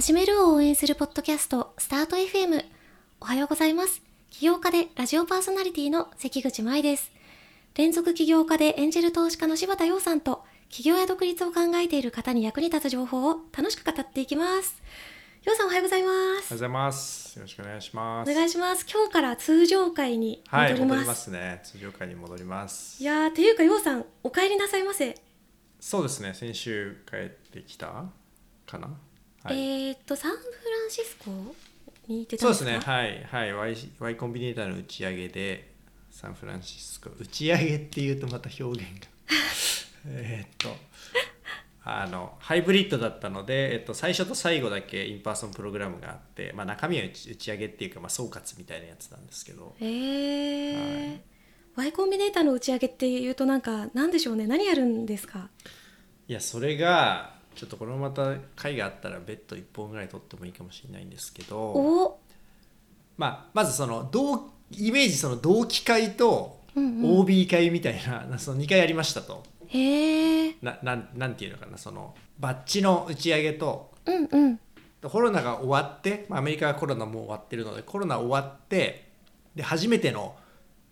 始めるを応援するポッドキャスト、スタート FM。おはようございます。起業家でラジオパーソナリティの関口舞です。連続起業家でエンジェル投資家の柴田洋さんと、起業や独立を考えている方に役に立つ情報を楽しく語っていきます。洋さんおはようございまおはようすご。ざいます。よろしくお願いします。お願いします。今日から通常会にはい、戻ります。戻りますね。通常会に戻ります。いやー、ていうか洋さん、お帰りなさいませ。そうですね。先週帰ってきたかな。はい。えーっと、サンフランシスコに行ってたんでか？そうですね。はい、はい、Y, y Combinator の打ち上げでサンフランシスコ打ち上げっていうとまた表現が。えーっとあのハイブリッドだったので、えっと、最初と最後だけ in-person プログラムがあって、まあ、中身は打ち上げっていうか、まあ、総括みたいなやつなんですけど。えー。Y コンビネーターの打ち上げっていうとなんかなんでしょうね。何やるんですか？いやそれがちょっとこれもまた会があったら別途1本ぐらい取ってもいいかもしれないんですけど、おまあ、まずその同イメージその同期会とうんうん。OB 会みたいな, その2回ありましたと。へえななんなんていうのかなそのバッジの打ち上げとうんうん。コロナが終わって、まあ、アメリカはコロナもう終わってるのでコロナ終わってで初めての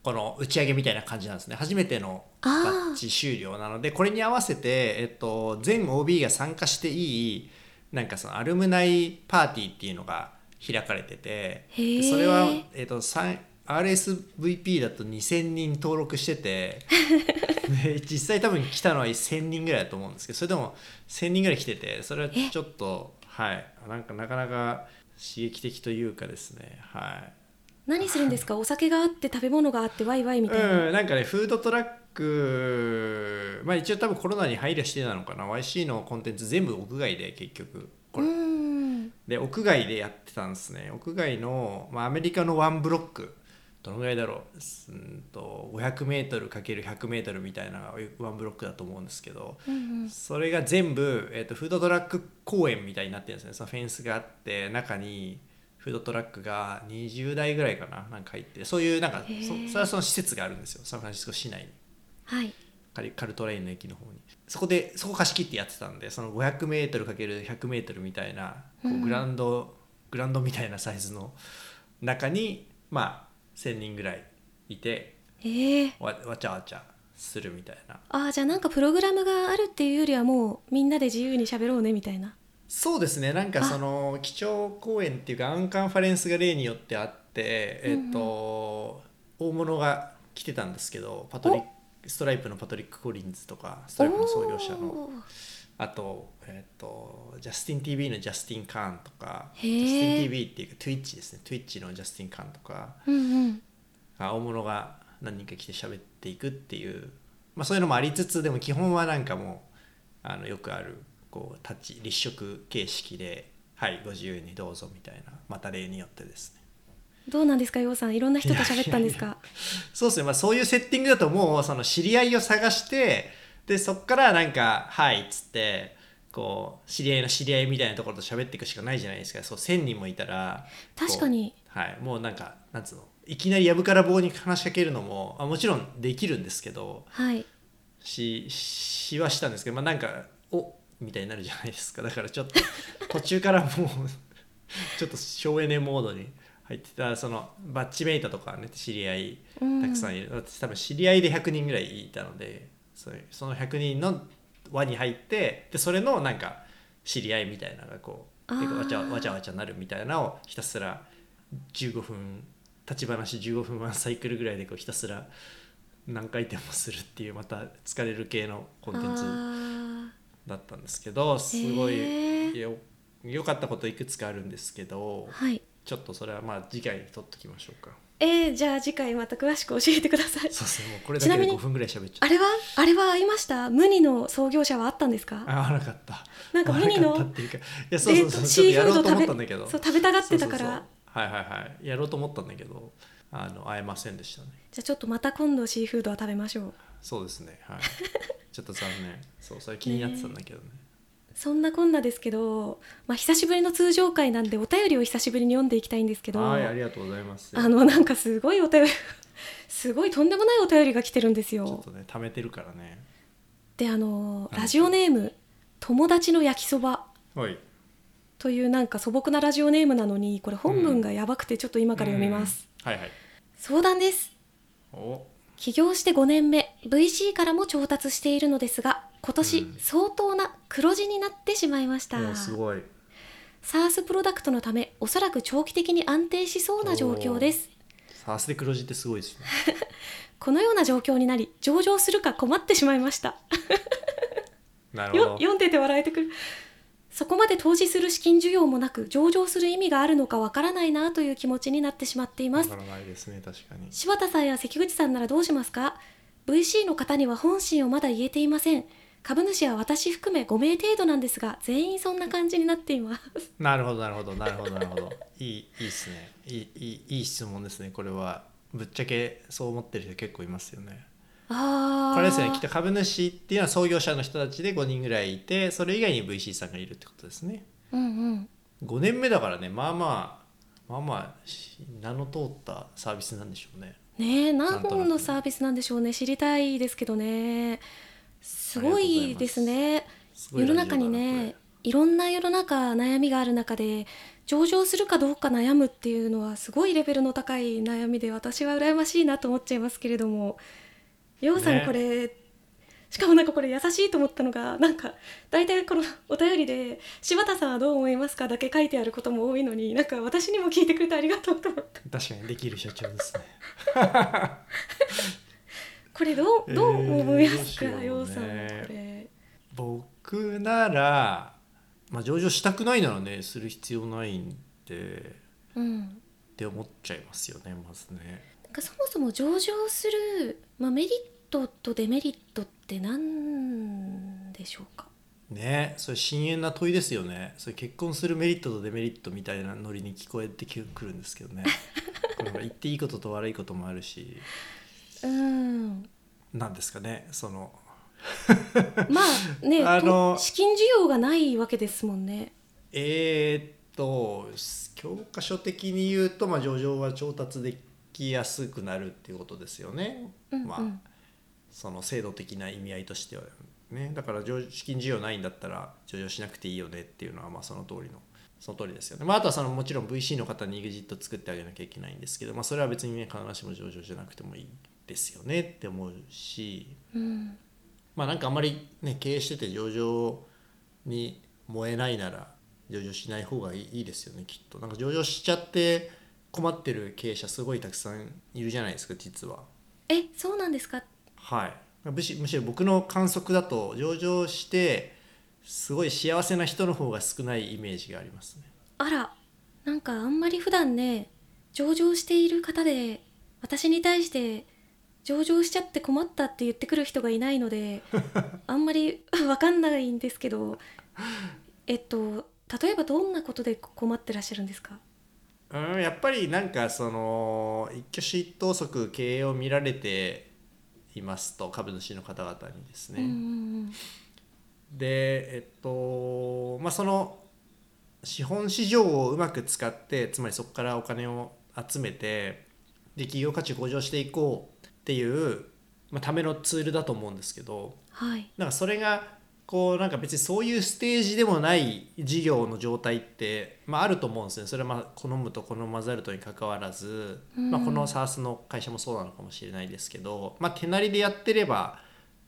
この打ち上げみたいな感じなんですね。初めてのバッジ終了なのでこれに合わせて、えっと、全 OB が参加していいなんかそのアルムナイパーティーっていうのが開かれててそれは、えっと、RSVP だと2000人登録してて で実際多分来たのは1000人ぐらいだと思うんですけどそれでも1000人ぐらい来ててそれはちょっとはい。なんかなかなか刺激的というかですね。はい何するんですか？お酒があって食べ物があってワイワイみたいな、うん、なんかねフードトラックまあ一応多分コロナに配慮してなのかな。YC のコンテンツ全部屋外で結局。こうれ、ん。で屋外でやってたんですね。屋外の、まあ、アメリカのワンブロック。どのぐらいだろう。うんと 500m×100m みたいなワンブロックだと思うんですけど、うんうん。それが全部、えー、とフードトラック公園みたいになってるんですね。そのフェンスがあって中にフードトラックが20台ぐらいかななんか入って。そういうなんかそそれはその施設があるんですよ。サンフランシスコ市内に。はい。カリカルトレインの駅の方に。そこでそこ貸し切ってやってたんでその 500m×100m みたいなこううん。グラウンド、グラウンドみたいなサイズの中にまあ1000人ぐらいいてええわわちゃわちゃするみたいな。あーじゃあなんかプログラムがあるっていうよりはもうみんなで自由に喋ろうねみたいなそうですね。なんかその基調講演っていうかアンカンファレンスが例によってあって、えっと大物が来てたんですけどパトリックストライプのパトリック・コリンズとかストライプの創業者の。あと,、えっとジャスティン TV のジャスティン・カーンとかへジー。ャスティン TV っていうか Twitch ですね。Twitch のジャスティン・カーンとか。うんうん。あ大物が何人か来て喋っていくっていう、まあ、そういうのもありつつでも基本はなんかもうあのよくあるこう立ち立食形式ではいご自由にどうぞみたいなまた例によってですね。どうなんですかようさん。いろんな人と喋ったんですか？そうですね、まあ、そういうセッティングだともうその知り合いを探してでそっからなんか「はい」っつってこう知り合いの知り合いみたいなところと喋っていくしかないじゃないですか。そう1,000人もいたら確かに。はい、もうなんかなんつうのいきなりやぶから棒に話しかけるのもあもちろんできるんですけどはい。ししはしたんですけどまあなんかおみたいになるじゃないですか。だからちょっと途中からもう ちょっと省エネモードに入ってたそのバッチメイトとかね知り合いうん。たくさんいる、私多分知り合いで100人ぐらいいたのでその100人の輪に入ってでそれのなんか知り合いみたいなのがこうあー。でわちゃわちゃわちゃなるみたいなのをひたすら15分立ち話15分ワンサイクルぐらいでこうひたすら何回転もするっていうまた疲れる系のコンテンツ。あだったんですけどすごいよ良かったこといくつかあるんですけどーはい。ちょっとそれはまあ次回に取っときましょうか。えー、じゃあ次回また詳しく教えてください。そうですねもうこれだけでちなみに5分ぐらい喋っちゃっあれは？あれは会いました？ムニの創業者はあったんですか？たあ合わなかった。なんかムニのかっていうかいやそうそうそう、シーフードやろうと思食べったんだけど。そう食べたがってたから。そうそうそう。はいはいはい。やろうと思ったんだけどあの会えませんでしたね。じゃあちょっとまた今度シーフードは食べましょうそうですね。はい。ちょっと残念。そうそれ気になってたんだけどね。そんなこんなですけど、まあ、久しぶりの通常会なんでお便りを久しぶりに読んでいきたいんですけどはいありがとうございます。あのなんかすごいお便り すごいとんでもないお便りが来てるんですちょっよとね貯めてるからね。であのラジオネーム友達の焼きそば。はい。というなんか素朴なラジオネームなのにこれ本文がやばくてちょっと今から読みます、はいはい。相談です。お起業して5年目 VC からも調達しているのですが今年うん。相当な黒字になってしまいました、おすごい。SARS プロダクトのためおそらく長期的に安定しそうな状況です。サースで黒字ってすごいですね。このような状況になり上場するか困ってしまいました。よなるほど。読んでて笑えてくるそこまで投資する資金需要もなく上場する意味があるのかわからないなという気持ちになってしまっています。わからないですね確かに。柴田さんや関口さんならどうしますか？VC の方には本心をまだ言えていません。株主は私含め5名程度なんですが全員そんな感じになっています。なるほどなるほどなるほどなるほど。いいいいですね。いいいいいい質問ですね。これはぶっちゃけそう思ってる人結構いますよねこれですねきっと株主っていうのは創業者の人たちで5人ぐらいいてそれ以外に VC さんがいるってことですね。うんうん。5年目だからねまあまあまあまあし名の通ったサービスなんでしょうね。ねえ何本のサービスなんでしょうね。知りたいですけどね。すごいですね。世の中にねいろんな世の中悩みがある中で上場するかどうか悩むっていうのはすごいレベルの高い悩みで私は羨ましいなと思っちゃいますけれども。ようさんね。これ、しかもなんかこれ優しいと思ったのがなんか大体このお便りで「柴田さんはどう思いますか?」だけ書いてあることも多いのになんか私にも聞いてくれてありがとうと思ってこれ確かにできる社長ですね。これどうどう思いますか、えーようさんこれ。僕なら、まあ、上場したくないならねする必要ないんでうん。って思っちゃいますよねまずねなんかそもそも上場する、まあ、メリットとデメリットって何でしょうか？ねそれ深遠な問いですよね。それ結婚するメリットとデメリットみたいなノリに聞こえてくるんですけどね。これは言っていいことと悪いこともあるし。うん。なんですかねその。まあね あの。と資金需要がないわけですもんね。えーっと教科書的に言うと、まあ、上場は調達できやすくなるっていうことですよね、うんうん。まあその制度的な意味合いとしてはね。だから上資金需要ないんだったら上場しなくていいよねっていうのはまあその通りのその通りですよね、まあ、あとはそのもちろん VC の方に EXIT 作ってあげなきゃいけないんですけど、まあ、それは別にね必ずしも上場じゃなくてもいいですよねって思うし。うん。まあなんかあんまりね経営してて上場に燃えないなら上場しない方がいいいいですよねきっと。なんか上場しちゃって困ってる経営者すごいたくさんいるじゃないですか実は。えそうなんですか？はい。むしむしろ僕の観測だと上場してすごい幸せな人の方が少ないイメージがありますね。あらなんかあんまり普段ね上場している方で私に対して上場しちゃって困ったって言ってくる人がいないので あんまりわかんないんですけどえっと例えばどんなことで困ってらっしゃるんですか？うんやっぱりなんかその一挙手一投足経営を見られていますと株主の方々にですね、でえっとまあその資本市場をうまく使ってつまりそこからお金を集めてで企業価値を向上していこうっていう、まあ、ためのツールだと思うんですけどはい。なんかそれがこうなんか別にそういうステージでもない事業の状態って、まあ、あると思うんですね。それはまあ好むと好まざるとにかかわらず、うん。まあ、この SARS の会社もそうなのかもしれないですけど、まあ、手なりでやってれば、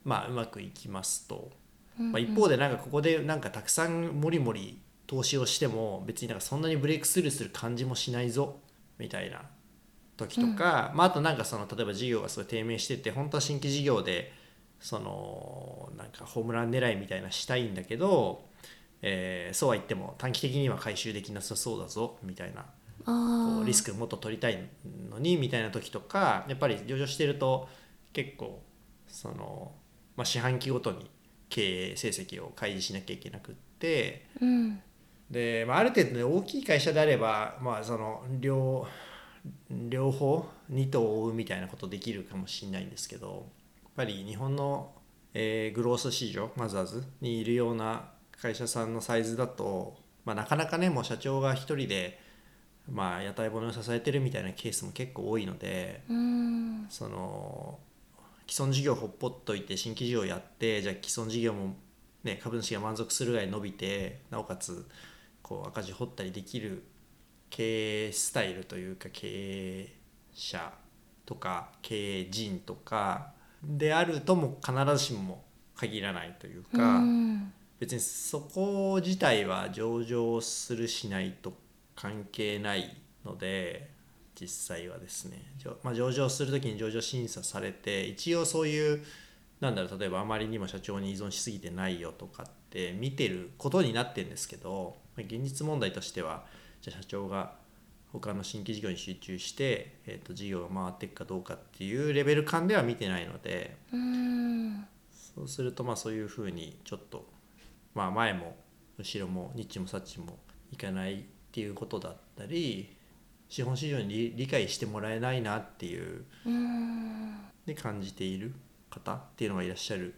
まあ、うまくいきますと。まあ、一方でなんかここでなんかたくさんもりもり投資をしても別になんかそんなにブレイクスルーする感じもしないぞみたいな時とか、まあ、あとなんかその例えば事業がすごい低迷してて本当は新規事業でそのなんかホームラン狙いみたいなしたいんだけど、えーそうは言っても短期的には回収できなさそうだぞみたいなあこーうリスクもっと取りたいのにみたいな時とかやっぱり上場してると結構その、まあ、四半期ごとに経営成績を開示しなきゃいけなくってうん。で、まあ、ある程度、ね、大きい会社であれば、まあ、その両両方二頭を追うみたいなことできるかもしれないんですけどぱり日本の、えーグロース市場マザーズにいるような会社さんのサイズだと、まあ、なかなかねもう社長が一人で、まあ、屋台骨を支えてるみたいなケースも結構多いのでうん。その既存事業ほっぽっといて新規事業やってじゃあ既存事業も、ね、株主が満足するぐらい伸びてなおかつこう赤字掘ったりできる経営スタイルというか経営者とか経営陣とかであるとも必ずしも限らないというか、うん別にそこ自体は上場するしないと関係ないので実際はですね、まあ、上場する時に上場審査されて一応そういうなんだろう例えばあまりにも社長に依存しすぎてないよとかって見てることになってるんですけど現実問題としてはじゃあ社長が他の新規事業に集中して、えー、と事業が回っていくかどうかっていうレベル感では見てないのでうん。そうするとまあそういうふうにちょっと、まあ、前も後ろもニッチもサッチもいかないっていうことだったり資本市場に理理解してもらえないなっていううん。で感じている方っていうのがいらっしゃる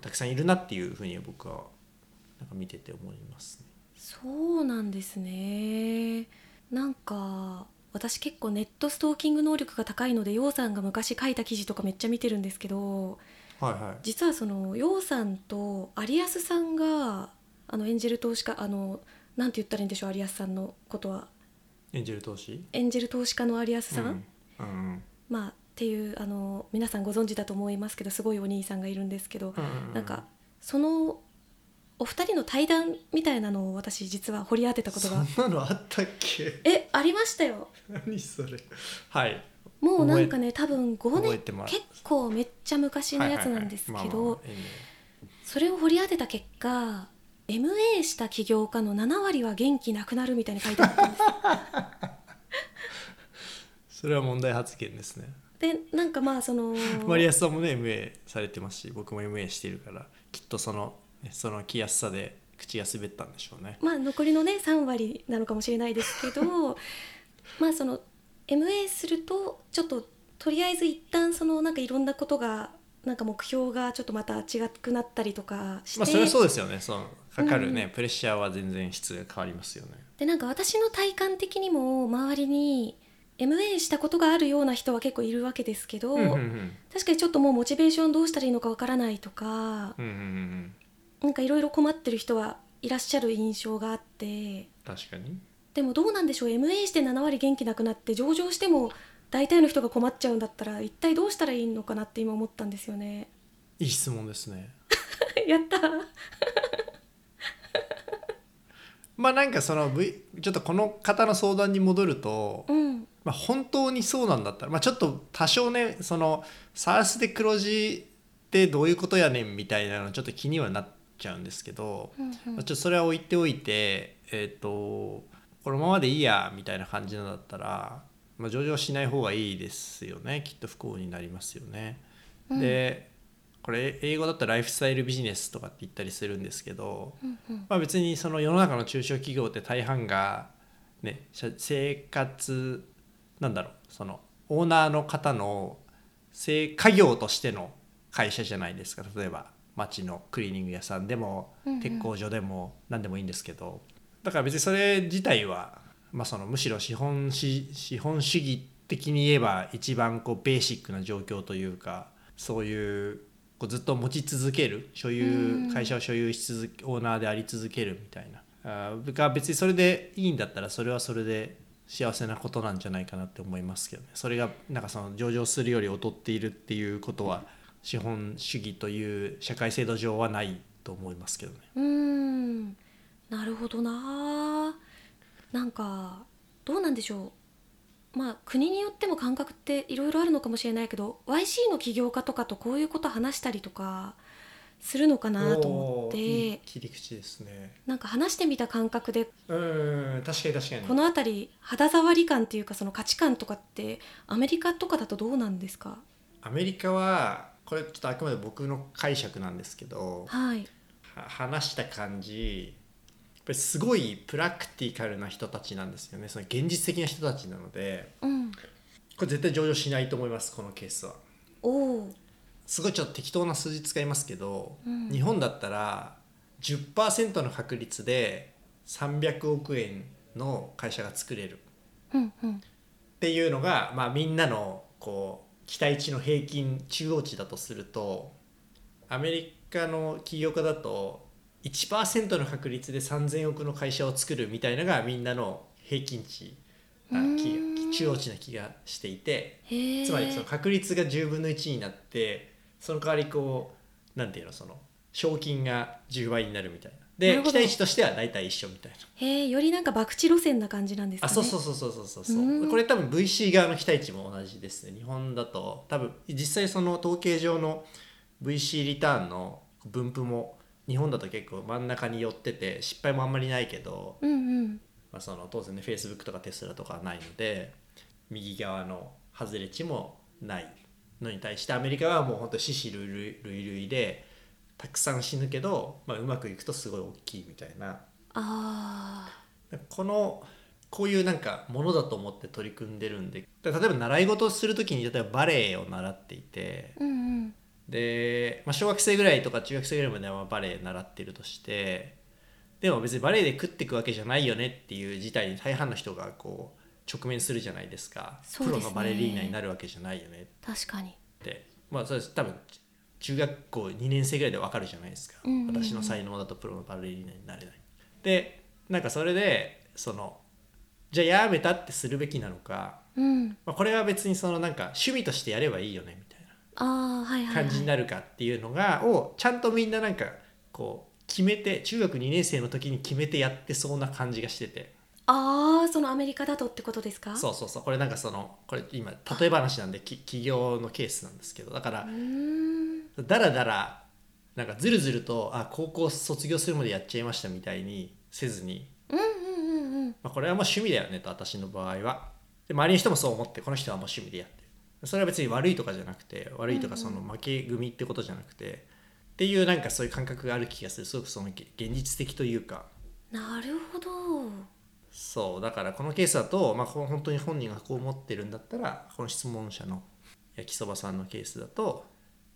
たくさんいるなっていうふうに僕はなんか見てて思いますね。そうなんですねなんか私結構ネットストーキング能力が高いので楊さんが昔書いた記事とかめっちゃ見てるんですけどはいはい。実はその楊さんと有安さんがあのエンジェル投資家あのなんて言ったらいいんでしょう有安さんのことは。エンジェル投資？エンジェル投資家の有安さん、うんうんまあっていうあの皆さんご存知だと思いますけどすごいお兄さんがいるんですけど、うん。なんかそのお二人の対談みたいなのを私実は掘り当てたことが。そんなのあったっけ？えありましたよ。何それ？はい。もうなんかね多分5年結構めっちゃ昔のやつなんですけどそれを掘り当てた結果 MA した起業家の7割は元気なくなるみたいに書いてあったんです。それは問題発言ですね。でなんかまあその マリアスさんもね MA されてますし僕も MA してるからきっとそのねその気安さで口が滑ったんでしょうね。まあ残りのね3割なのかもしれないですけど まあその MA するとちょっととりあえず一旦そのなんかいろんなことがなんか目標がちょっとまた違くなったりとかして、まあそれはそうですよね。そのかかるね、プレッシャーは全然質が変わりますよね。でなんか私の体感的にも周りに MA したことがあるような人は結構いるわけですけど、うんうんうん。確かにちょっともうモチベーションどうしたらいいのかわからないとか、うんうんうんなんかいろいろ困ってる人はいらっしゃる印象があって。確かに。でもどうなんでしょう。MA して7割元気なくなって上場しても大体の人が困っちゃうんだったら一体どうしたらいいのかなって今思ったんですよね。いい質問ですね。やった。まあなんかその、v、ちょっとこの方の相談に戻ると、うん。まあ、本当にそうなんだったら、まあ、ちょっと多少ねそのサースで黒字ってどういうことやねんみたいなのちょっと気にはなっちゃうんですけど、うんうん。まあちょっとそれは置いておいてえっ、とこのままでいいやみたいな感じなんだったら、まあ、上場しない方がいいですよね。きっと不幸になりますよね。うん。でこれ英語だとライフスタイルビジネスとかって言ったりするんですけど、うんうん。まあ、別にその世の中の中小企業って大半が、ね、社生活なんだろうそのオーナーの方の生家業としての会社じゃないですか例えば町のクリーニング屋さんでもうんうん。鉄工所でも何でもいいんですけど。だから別にそれ自体は、まあ、そのむしろ資本し資本主義的に言えば一番こうベーシックな状況というかそういうこうずっと持ち続ける所有うん会社を所有し続けオーナーであり続けるみたいな。あーが別にそれでいいんだったらそれはそれで幸せなことなんじゃないかなって思いますけどね。それがなんかその上場するより劣っているっていうことは資本主義という社会制度上はないと思いますけどね。うーんなるほどななんかどうなんでしょうまあ国によっても感覚っていろいろあるのかもしれないけど YC の起業家とかとこういうこと話したりとかするのかなと思っおーいいて切り口ですね。なんか話してみた感覚でうん確かに確かに。この辺り肌触り感っていうかその価値観とかってアメリカとかだとどうなんですか？アメリカはこれちょっとあくまで僕の解釈なんですけどはい。は話した感じやっぱりすごいプラクティカルな人たちなんですよね。その現実的な人たちなのでうん。これ絶対上場しないと思いますこのケースは。おおすごいちょっと適当な数字使いますけど、うん。日本だったら10%の確率で300億円の会社が作れる。うんうん。っていうのが、まあ、みんなのこう期待値の平均中央値だとするとアメリカの起業家だと1%の確率で3,000億の会社を作るみたいのがみんなの平均値あ中央値な気がしていてつまりその確率が10分の1になってその代わりこうなんていうのその賞金が10倍になるみたいななで期待値としては大体一緒みたいな。へえよりなんか博打路線な感じなんですかね。あそうそうそうそうそうそうそう。うん。これ多分 VC 側の期待値も同じですね。日本だと多分実際その統計上の VC リターンの分布も日本だと結構真ん中に寄ってて失敗もあんまりないけど、うんうん。まあ、その当然ね Facebook とかテスラとかはないので右側の外れ値もないのに対してアメリカはもう本当死死類類類類でたくさん死ぬけど、まあ、うまくいくとすごい大きいみたいな。あこのこういうなんかものだと思って取り組んでるんで例えば習い事をする時に例えばバレエを習っていてーうんうん。で、まあ、小学生ぐらいとか中学生ぐらいまではバレエ習ってるとしてでも別にバレエで食っていくわけじゃないよねっていう事態に大半の人がこう直面するじゃないですか。ね。プロのバレリーナになるわけじゃないよね確かに。ってまあそれ多分中学校2年生ぐらいでわかるじゃないですか、うんうんうん。私の才能だとプロのバレリーナになれない。でなんかそれでそのじゃあやめたってするべきなのか、うん。まあ、これは別にそのなんか趣味としてやればいいよねみたいない感じになるかっていうのが、をちゃんとみんななんかこう決めて中学2年生の時に決めてやってそうな感じがしてて。ああそのアメリカだとってことですか？そうそうそう。これなんかそのこれ今例え話なんでき企業のケースなんですけど。だからうーんだらだらなんかずるずるとあ高校卒業するまでやっちゃいましたみたいにせずに、うんうんうんうん。まあ、これはもう趣味だよねと私の場合は。で周りの人もそう思ってこの人はもう趣味でやってる。それは別に悪いとかじゃなくて悪いとかその負け組ってことじゃなくて、っていうなんかそういう感覚がある気がする。すごくそのげ現実的というか。なるほど。そうだからこのケースだと、まあ、本当に本人がこう思ってるんだったらこの質問者の焼きそばさんのケースだと、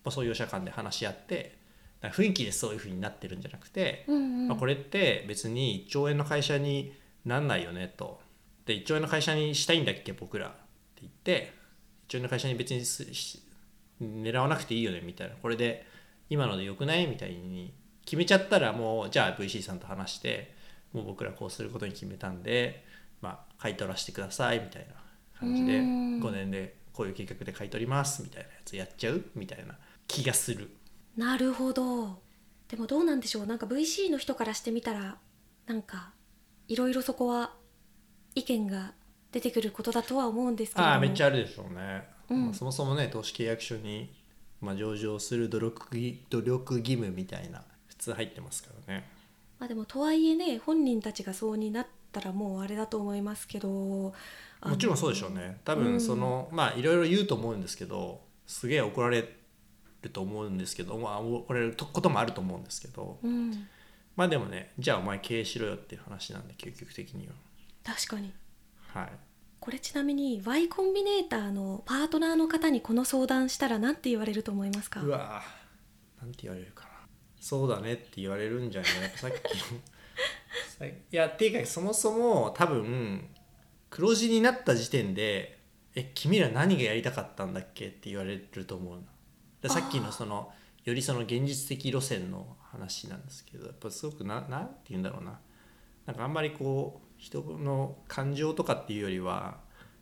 まあ、創業者間で話し合って雰囲気でそういうふうになってるんじゃなくて、うんうん。まあ、これって別に1兆円の会社になんないよねと。で1兆円の会社にしたいんだっけ僕らって言って1兆円の会社に別にすし狙わなくていいよねみたいな。これで今のでよくないみたいに決めちゃったらもうじゃあ VC さんと話してもう僕らこうすることに決めたんで、まあ、買い取らせてくださいみたいな感じでうん。5年でこういう計画で買い取りますみたいなやつやっちゃうみたいな気がする。なるほど。でもどうなんでしょう。なんか VC の人からしてみたらなんかいろいろそこは意見が出てくることだとは思うんですけれども。ああめっちゃあるでしょうね、うん。まあ、そもそもね投資契約書に、まあ、上場する努力義努力義務みたいな普通入ってますからね。まあでもとはいえね本人たちがそうになったらもうあれだと思いますけどもちろんそうでしょうね。多うん分その、まあいろいろ言うと思うんですけどすげえ怒られると思うんですけどまあ怒られることもあると思うんですけどうん。まあでもねじゃあお前経営しろよっていう話なんで究極的に確かに。ははい。これちなみに Y コンビネーターのパートナーの方にこの相談したら何て言われると思いますか？うわー。なんて言われるかな。そうだねって言われるんじゃない？さっきの。さいやっていうかそもそも多分黒字になった時点で「え君ら何がやりたかったんだっけ?」って言われると思うなでさっきのそのよりその現実的路線の話なんですけどやっぱすごくななんて言うんだろうななんかあんまりこう人の感情とかっていうよりは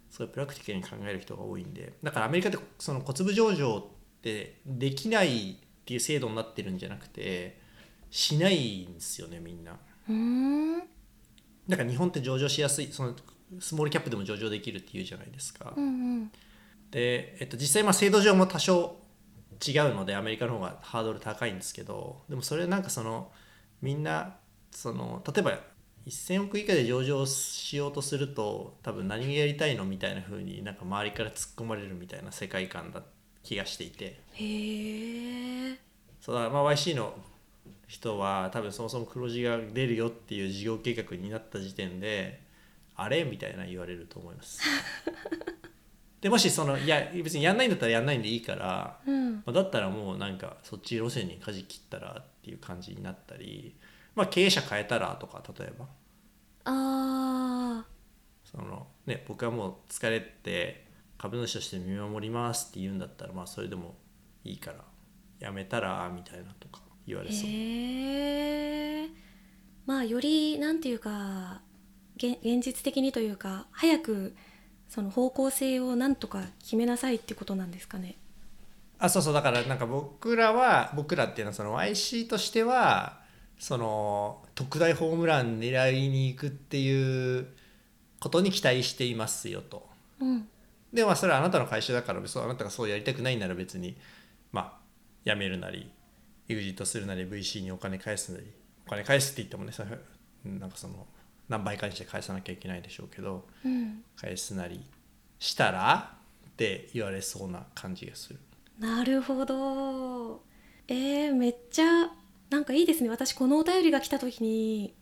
すごいプラクティカルに考える人が多いんでだからアメリカでその小粒上場ってできないっていう制度になってるんじゃなくてしないんですよねみんな。だから日本って上場しやすいそのスモールキャップでも上場できるっていうじゃないですか。うんうんで、えっと、実際まあ制度上も多少違うのでアメリカの方がハードル高いんですけどでもそれなんかそのみんなその例えば1000億以下で上場しようとすると多分何がやりたいのみたいな風になんか周りから突っ込まれるみたいな世界観だ気がしていて。へえそうだまあ YC の人は多分そもそも黒字が出るよっていう事業計画になった時点であれ？みたいな言われると思います。でもしそのいや別にやんないんだったらやんないんでいいから、うん。まあ、だったらもうなんかそっち路線に舵切ったらっていう感じになったり、まあ、経営者変えたらとか例えば。あその、ね、僕はもう疲れて株主として見守りますって言うんだったらまあそれでもいいからやめたらみたいなとか言われそう、へえまあよりなんていうか現現実的にというか早くその方向性をなんとか決めなさいってことなんですかね？あそうそうだからなんか僕らは僕らっていうのはその YC としてはその特大ホームラン狙いに行くっていうことに期待していますよと。うんでまあそれはあなたの会社だから別にあなたがそうやりたくないなら別にまあ辞めるなり EXIT するなり VC にお金返すなりお金返すって言ってもねなんかその何倍かにして返さなきゃいけないでしょうけどうん。返すなりしたらって言われそうな感じがする。なるほど。えー、めっちゃなんかいいですね。私このお便りが来た時に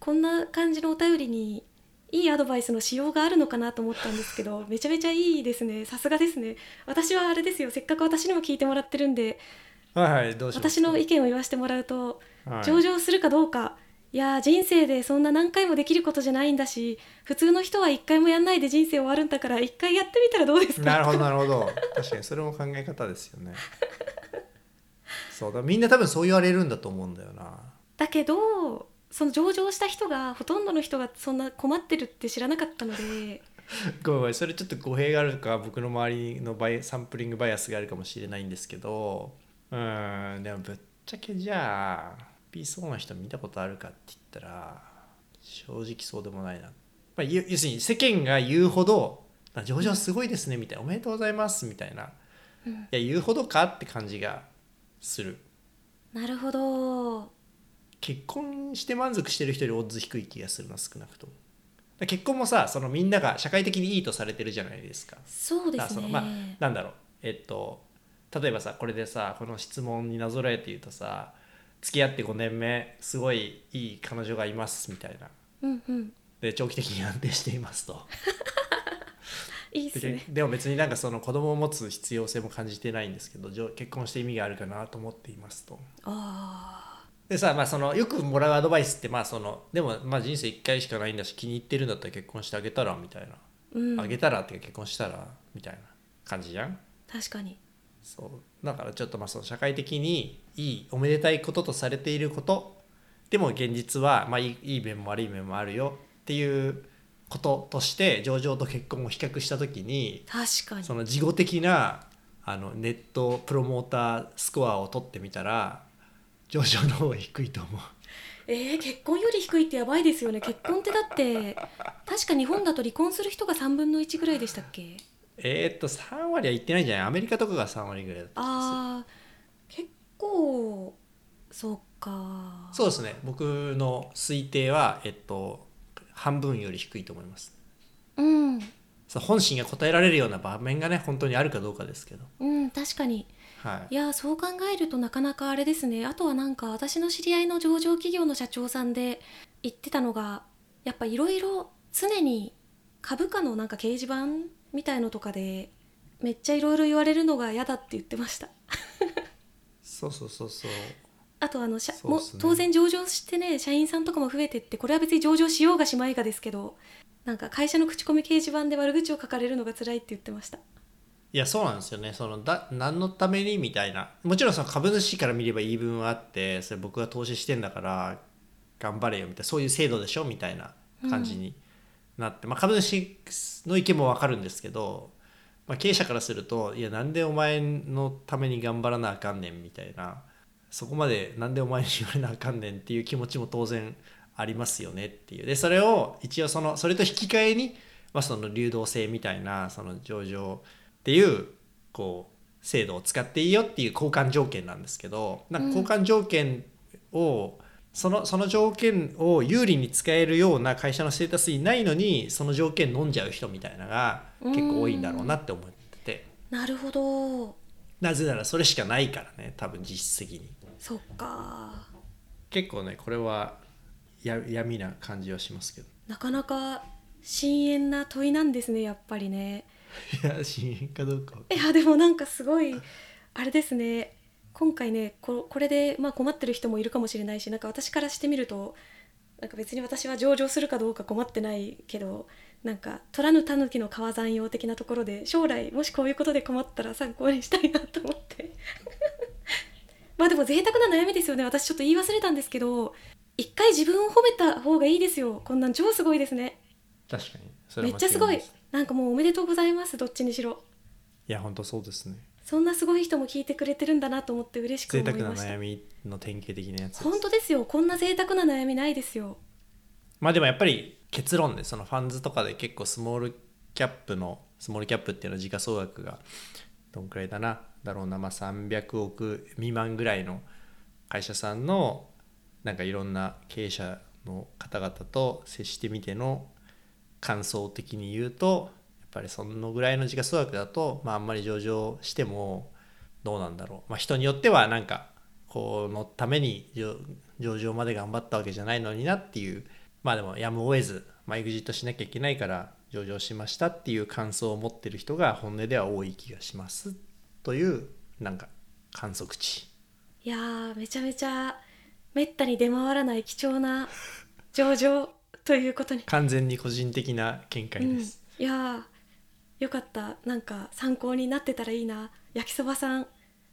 こんな感じのお便りにいいアドバイスのしようがあるのかなと思ったんですけど めちゃめちゃいいですね。さすがですね。私はあれですよ。せっかく私にも聞いてもらってるんではいはい私の意見を言わせてもらうとはい上場するかどうかいやー人生でそんな何回もできることじゃないんだし普通の人は一回もやんないで人生終わるんだから一回やってみたらどうですか？なるほどなるほど。確かにそれも考え方ですよね。そうだみんな多分そう言われるんだと思うんだよな。だけどその上場した人がほとんどの人がそんな困ってるって知らなかったので。ごめんごめんそれちょっと語弊があるか僕の周りのバイサンプリングバイアスがあるかもしれないんですけど。うんでもぶっちゃけじゃあピーそうな人見たことあるかって言ったら正直そうでもないな、まあ、ゆ要するに世間が言うほど「あ上場すごいですね」みたいな「おめでとうございます」みたいな、うん。いや言うほどかって感じがする。なるほど。結婚して満足してる人よりオッズ低い気がするな少なくとも。だ結婚もさそのみんなが社会的にいいとされてるじゃないですか。そうですね、そのまあなんだろう。えっと例えばさこれでさこの質問になぞらえて言うとさ付き合って5年目すごいいい彼女がいますみたいな。うんうん。で長期的に安定していますと。で いいっすね。でも別になんかその子供を持つ必要性も感じてないんですけどじょ結婚して意味があるかなと思っていますと。あでさ、まあ、そのよくもらうアドバイスってまあそのでもまあ人生1回しかないんだし気に入ってるんだったら結婚してあげたらみたいな、ーうん。あげたらって結婚したらみたいな感じじゃん？確かに。そう。だからちょっとまあその社会的にいいおめでたいこととされていること。でも現実はまあいいいい面も悪い面もあるよ。っていうこととして上場と結婚を比較した時に確かに。その事後的なあのネットプロモータースコアを取ってみたら上場の方が低いと思う。えー、結婚より低いってやばいですよね。結婚ってだって確か日本だと離婚する人が3分の1ぐらいでしたっけ？えーっと3割は言ってないんじゃない？アメリカとかが3割ぐらいだった気があー結構そうか。そうですね。僕の推定はえっと半分より低いと思います。うん。本心が答えられるような場面がね本当にあるかどうかですけど。うん確かに。はい。いやそう考えるとなかなかあれですね。あとはなんか私の知り合いの上場企業の社長さんで言ってたのがやっぱいろいろ常に株価のなんか掲示板みたいのとかでめっちゃいろいろ言われるのが嫌だって言ってましたそうそうそうそう。あとあの社ね。当然上場してね社員さんとかも増えてってこれは別に上場しようがしまいがですけどなんか会社の口コミ掲示板で悪口を書かれるのが辛いって言ってました。いやそうなんですよね。そのだ何のためにみたいな。もちろんその株主から見れば言い分はあってそれ僕が投資してんだから頑張れよみたいなそういう制度でしょみたいな感じになって、まあ、株主の意見も分かるんですけど、ま、経営者からするといやなんでお前のために頑張らなあかんねんみたいなそこまでなんでお前に言われなあかんねんっていう気持ちも当然ありますよねっていう。でそれを一応そのそれと引き換えに、まあ、その流動性みたいなその上場っていうこう制度を使っていいよっていう交換条件なんですけどなんか交換条件を、そのその条件を有利に使えるような会社のステータスにないのにその条件飲んじゃう人みたいなのが結構多いんだろうなって思ってて。なるほど。なぜならそれしかないからね多分実質的に。そっか。結構ねこれはや闇な感じはしますけど。なかなか深遠な問いなんですねやっぱりね。いや深淵かどうかいやでもなんかすごいあれですね今回ねここれでまあ困ってる人もいるかもしれないしなんか私からしてみるとなんか別に私は上場するかどうか困ってないけどなんか取らぬ狸の川山用的なとこまあでも贅沢な悩みですよね。私ちょっと言い忘れたんですけど一回自分を褒めた方がいいですよ。こんなん超すごいですね。確かに。それめはっちゃすごい。なんかもうおめでとうございます。どっちにしろ。いや本当そうですねそんなすごい人も聞いてくれてるんだなと思って嬉しく贅思いました。沢な悩みの典型的なやつ本当ですよ。こんな贅沢な悩みないですよ。まあでもやっぱり結論でそのファンズとかで結構スモールキャップのスモールキャップっていうのは時価総額がどんくらいだな。だろうな。まあ300億未満ぐらいの会社さんのなんかいろんな経営者の方々と接してみての感想的に言うとぱりそのぐらいの時価総額だと、まあ、あんまり上場してもどうなんだろう、まあ、人によってはなんかこのために上上場まで頑張ったわけじゃないのになっていう。まあでもやむを得ず、まあ、エグジットしなきゃいけないから上場しましたっていう感想を持ってる人が本音では多い気がしますというなんか観測値。いやーめちゃめちゃめったに出回らない貴重な上場ということに、完全に個人的な見解うん、いです、やーよかった。なんか参考になってたらいいな。焼きそばさん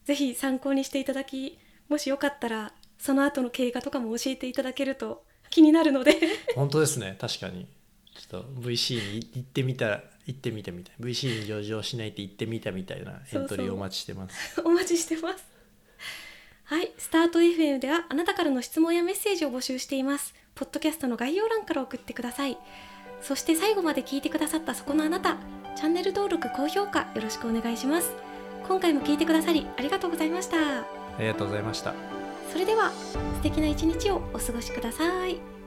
ぜひ参考にしていただきもしよかったらその後の経過とかも教えていただけると気になるので。本当ですね。確かに。ちょっと VC に行ってみたら行ってみたみたい。VC に上場しないって言ってみたみたいなエントリーをお待ちしてます。お待ちしてます。はい。スタート FM ではあなたからの質問やメッセージを募集しています。ポッドキャストの概要欄から送ってくださいそして最後まで聞いてくださったそこのあなたチャンネル登録高評価よろしくお願いします。今回も聞いてくださりありがとうございました。ありがとうございました。それでは素敵な一日をお過ごしください